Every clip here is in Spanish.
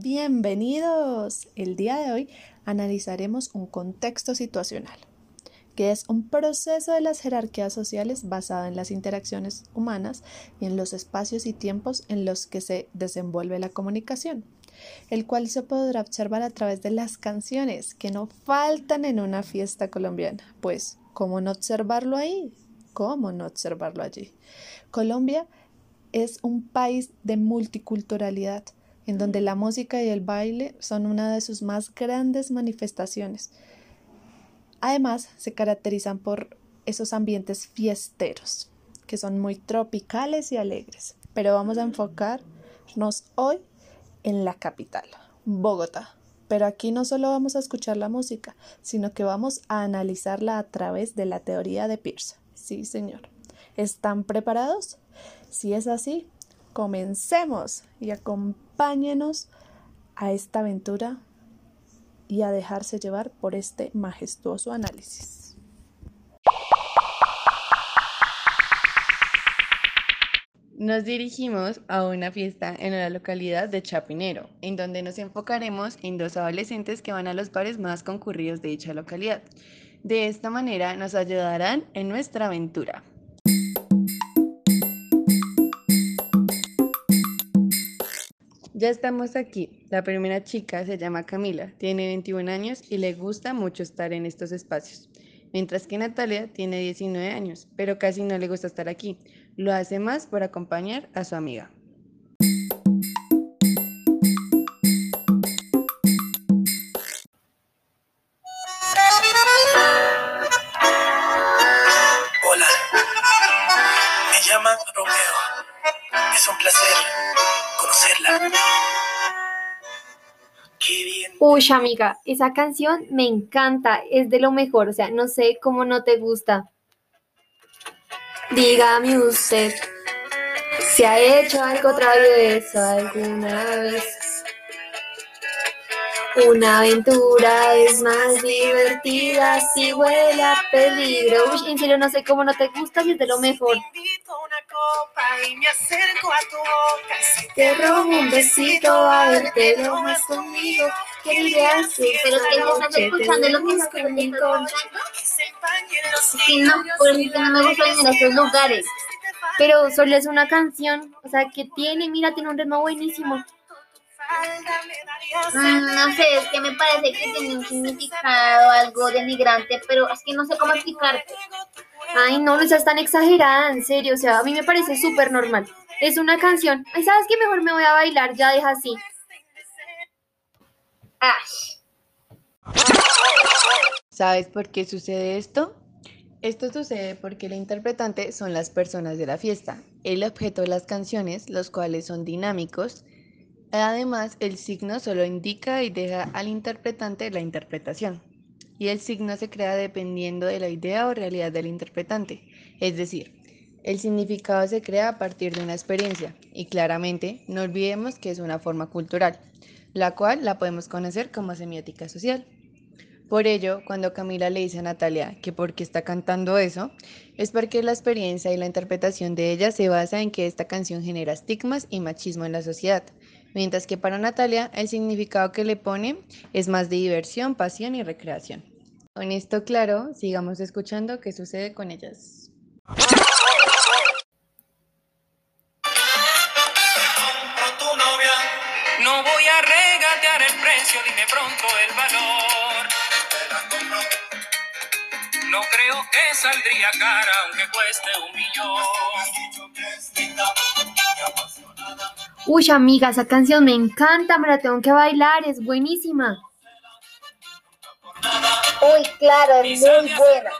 Bienvenidos. El día de hoy analizaremos un contexto situacional, que es un proceso de las jerarquías sociales basado en las interacciones humanas y en los espacios y tiempos en los que se desenvuelve la comunicación, el cual se podrá observar a través de las canciones que no faltan en una fiesta colombiana. Pues, ¿cómo no observarlo ahí? ¿Cómo no observarlo allí? Colombia es un país de multiculturalidad, en donde la música y el baile son una de sus más grandes manifestaciones. Además, se caracterizan por esos ambientes fiesteros, que son muy tropicales y alegres. Pero vamos a enfocarnos hoy en la capital, Bogotá. Pero aquí no solo vamos a escuchar la música, sino que vamos a analizarla a través de la teoría de Peirce. Sí, señor. ¿Están preparados? Si es así, comencemos y acompáñenos a esta aventura y a dejarse llevar por este majestuoso análisis. Nos dirigimos a una fiesta en la localidad de Chapinero, en donde nos enfocaremos en dos adolescentes que van a los bares más concurridos de dicha localidad. De esta manera nos ayudarán en nuestra aventura. Ya estamos aquí. La primera chica se llama Camila, tiene 21 años y le gusta mucho estar en estos espacios. Mientras que Natalia tiene 19 años, pero casi no le gusta estar aquí. Lo hace más por acompañar a su amiga. Hola, me llaman Romeo. Es un placer conocerla. Uy, amiga, esa canción me encanta, es de lo mejor, o sea, no sé cómo no te gusta. Dígame usted, ¿se ha hecho algo travieso alguna vez? Una aventura es más divertida si huele a peligro. Uy, en serio, no sé cómo no te gusta y es de lo mejor. Copa y me acerco a tu boca. Si Te robo un besito a verte lo más conmigo. ¿Qué si Pero es que no estás te escuchando lo conmigo? que los Sí, no, por eso es que no me gusta a estos lugares. Pero solo es una canción, o sea, que tiene, mira, tiene un ritmo buenísimo. Mm, no sé, es que me parece que tiene un significado algo denigrante, pero es que no sé cómo explicarte. Ay, no, no seas tan exagerada, en serio, o sea, a mí me parece súper normal. Es una canción. Ay, ¿sabes qué? Mejor me voy a bailar, ya deja así. ¿Sabes por qué sucede esto? Esto sucede porque la interpretante son las personas de la fiesta, el objeto de las canciones, los cuales son dinámicos. Además, el signo solo indica y deja al interpretante la interpretación. Y el signo se crea dependiendo de la idea o realidad del interpretante. Es decir, el significado se crea a partir de una experiencia. Y claramente, no olvidemos que es una forma cultural, la cual la podemos conocer como semiótica social. Por ello, cuando Camila le dice a Natalia que por qué está cantando eso, es porque la experiencia y la interpretación de ella se basa en que esta canción genera estigmas y machismo en la sociedad, mientras que para Natalia el significado que le pone es más de diversión, pasión y recreación. Con esto claro, sigamos escuchando qué sucede con ellas. No voy a regatear el precio, dime pronto el valor. No creo que saldría cara, aunque cueste un millón. Uy, amiga, esa canción me encanta, me la tengo que bailar, es buenísima. uy, claro, es muy buena.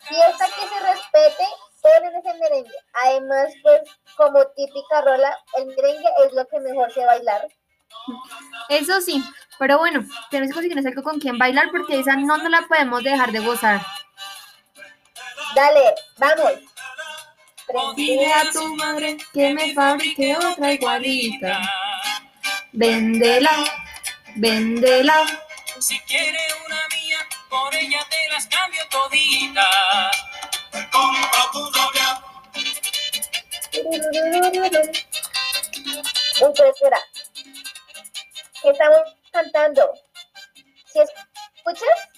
Fiesta que se respete, ponen ese merengue. Además, pues, como típica rola, el merengue es lo que mejor sé bailar. Eso sí, pero bueno, tenemos que conseguirnos algo con quien bailar porque esa no nos la podemos dejar de gozar. Dale, vamos. Dile a tu madre que me fabrique otra igualita. Véndela, véndela. Si quiere una mía, por ella te las cambio toditas. Te compro tu novia. Espera. ¿Qué estamos cantando? ¿Sí escuchas?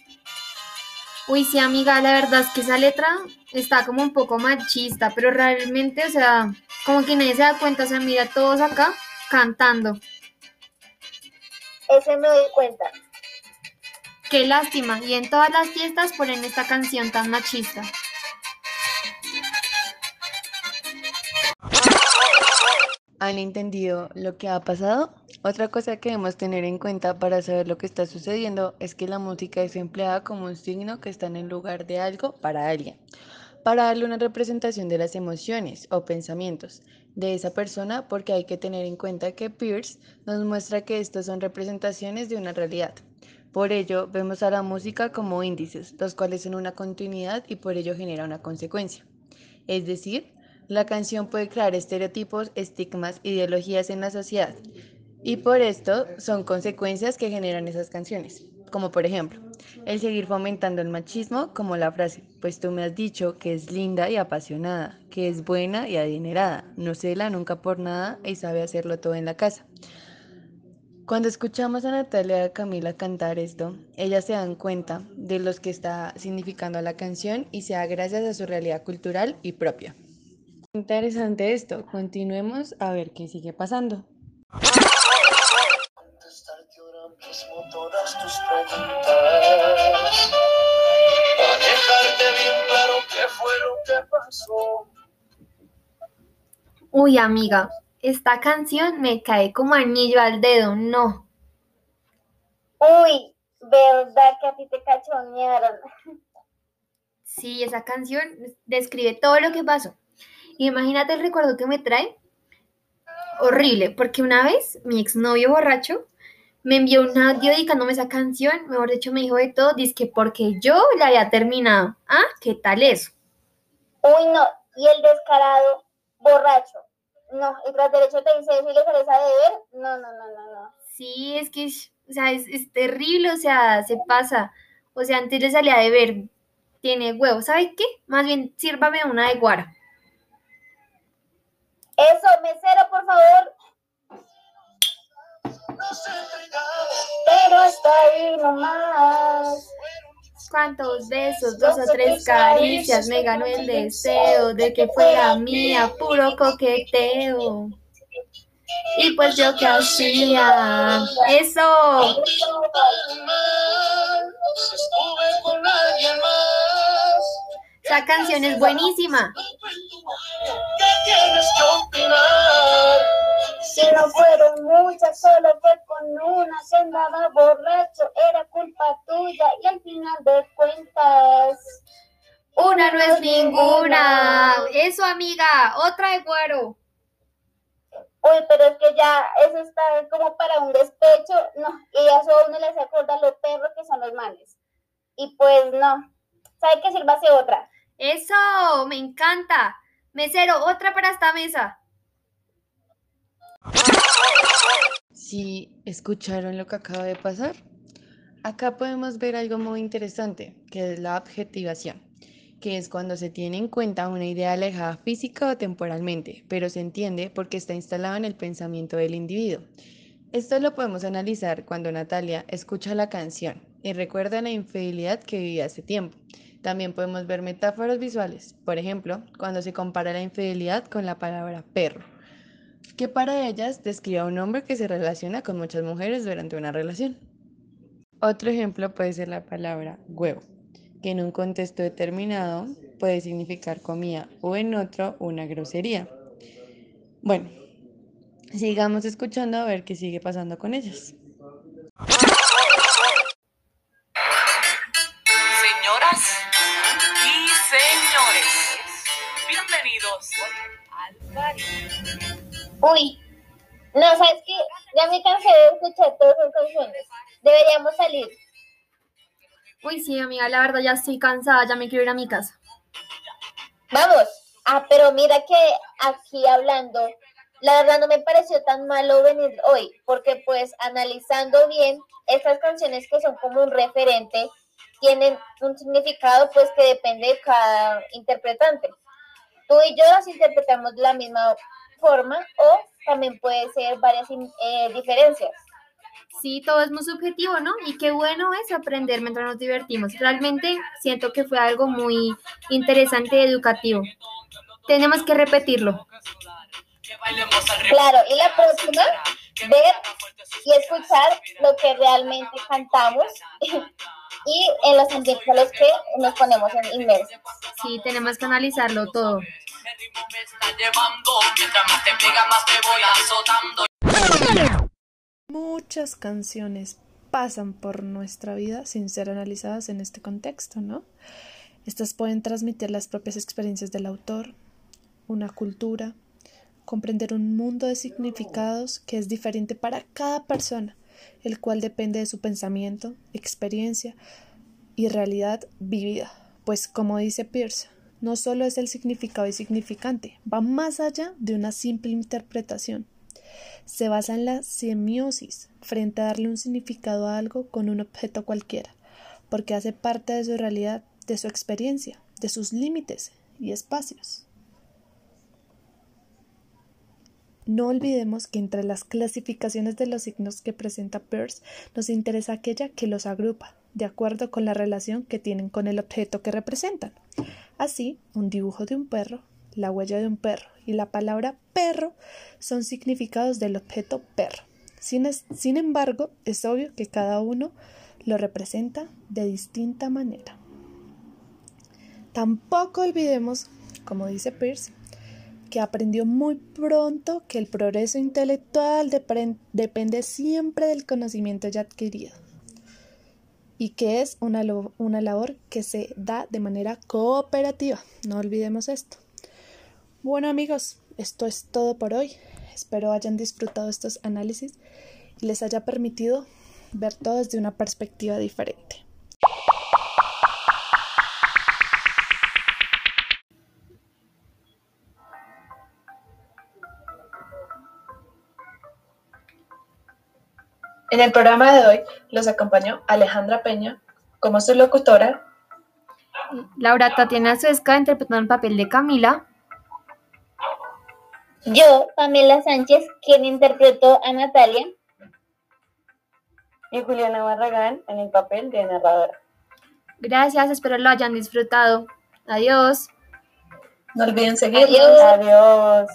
Uy, sí, amiga, la verdad es que esa letra está como un poco machista, pero realmente, o sea, como que nadie se da cuenta, o sea, mira todos acá cantando. Ese me doy cuenta. Qué lástima, y en todas las fiestas ponen esta canción tan machista. ¿Han entendido lo que ha pasado? Otra cosa que debemos tener en cuenta para saber lo que está sucediendo es que la música es empleada como un signo que está en el lugar de algo para alguien, para darle una representación de las emociones o pensamientos de esa persona porque hay que tener en cuenta que Pierce nos muestra que estas son representaciones de una realidad. Por ello, vemos a la música como índices, los cuales son una continuidad y por ello genera una consecuencia. Es decir, la canción puede crear estereotipos, estigmas, ideologías en la sociedad. Y por esto son consecuencias que generan esas canciones. Como por ejemplo, el seguir fomentando el machismo como la frase, pues tú me has dicho que es linda y apasionada, que es buena y adinerada, no cela nunca por nada y sabe hacerlo todo en la casa. Cuando escuchamos a Natalia Camila cantar esto, ellas se dan cuenta de lo que está significando la canción y sea gracias a su realidad cultural y propia. Interesante esto, continuemos a ver qué sigue pasando. Uy, amiga, esta canción me cae como anillo al dedo, no. Uy, verdad que a ti te cachonearon. Sí, esa canción describe todo lo que pasó. Imagínate el recuerdo que me trae. Horrible, porque una vez mi exnovio borracho me envió un audio dedicándome esa canción, mejor dicho me dijo de todo, dice que porque yo la había terminado. Ah, ¿qué tal eso? Uy, no. Y el descarado, borracho. No, y tras derecho te dice eso y le sales a deber. No, no, no, no, no. Sí, es que, o sea, es, es terrible, o sea, se pasa. O sea, antes le salía de ver, tiene huevo. ¿Sabe qué? Más bien, sírvame una de guara. Eso, mesero, por favor. Pero hasta ahí nomás. ¿Cuántos besos? Dos o tres caricias. Me ganó el deseo de que fuera mía, puro coqueteo. Y pues yo qué hacía. Eso. Esa canción es buenísima. ¿Qué tienes que opinar? No fueron muchas, solo fue con una que andaba borracho. Era culpa tuya y al final de cuentas. Una no es ninguna. Eso, amiga. Otra de güero. Uy, pero es que ya eso está como para un despecho. No, y eso a uno le hace acordar los perros que son los males. Y pues no. ¿Sabe qué? Sírvase otra. Eso, me encanta. Mesero, otra para esta mesa. Si escucharon lo que acaba de pasar, acá podemos ver algo muy interesante, que es la objetivación, que es cuando se tiene en cuenta una idea alejada física o temporalmente, pero se entiende porque está instalado en el pensamiento del individuo. Esto lo podemos analizar cuando Natalia escucha la canción y recuerda la infidelidad que vivía hace tiempo. También podemos ver metáforas visuales, por ejemplo, cuando se compara la infidelidad con la palabra perro, que para ellas describe a un hombre que se relaciona con muchas mujeres durante una relación. Otro ejemplo puede ser la palabra huevo, que en un contexto determinado puede significar comida o en otro una grosería. Bueno, sigamos escuchando a ver qué sigue pasando con ellas. Uy, no, ¿sabes qué? Ya me cansé de escuchar todas esas canciones. Deberíamos salir. Uy, sí, amiga, la verdad ya estoy cansada, ya me quiero ir a mi casa. Vamos. Ah, pero mira que aquí hablando, la verdad no me pareció tan malo venir hoy, porque pues analizando bien, estas canciones que son como un referente, tienen un significado pues que depende de cada interpretante. Tú y yo las interpretamos de la misma forma o también puede ser varias eh, diferencias. Sí, todo es muy subjetivo, ¿no? Y qué bueno es aprender mientras nos divertimos. Realmente siento que fue algo muy interesante y educativo. Tenemos que repetirlo. Claro, y la próxima, ver y escuchar lo que realmente cantamos y en los ambientes a los que nos ponemos en inmersos. Sí, tenemos que analizarlo todo. Muchas canciones pasan por nuestra vida sin ser analizadas en este contexto, ¿no? Estas pueden transmitir las propias experiencias del autor, una cultura, comprender un mundo de significados que es diferente para cada persona, el cual depende de su pensamiento, experiencia y realidad vivida. Pues como dice Pierce, no solo es el significado y significante, va más allá de una simple interpretación. Se basa en la semiosis, frente a darle un significado a algo con un objeto cualquiera, porque hace parte de su realidad, de su experiencia, de sus límites y espacios. No olvidemos que entre las clasificaciones de los signos que presenta Peirce nos interesa aquella que los agrupa, de acuerdo con la relación que tienen con el objeto que representan. Así, un dibujo de un perro, la huella de un perro y la palabra perro son significados del objeto perro. Sin, embargo, es obvio que cada uno lo representa de distinta manera. Tampoco olvidemos, como dice Peirce, que aprendió muy pronto que el progreso intelectual depende siempre del conocimiento ya adquirido y que es una, una labor que se da de manera cooperativa. No olvidemos esto. Bueno amigos, esto es todo por hoy. Espero hayan disfrutado estos análisis y les haya permitido ver todo desde una perspectiva diferente. En el programa de hoy los acompañó Alejandra Peña como su locutora. Laura Tatiana Suesca interpretando el papel de Camila. Yo, Pamela Sánchez, quien interpretó a Natalia. Y Juliana Barragán en el papel de narradora. Gracias, espero lo hayan disfrutado. Adiós. No olviden seguirnos. Adiós. Adiós.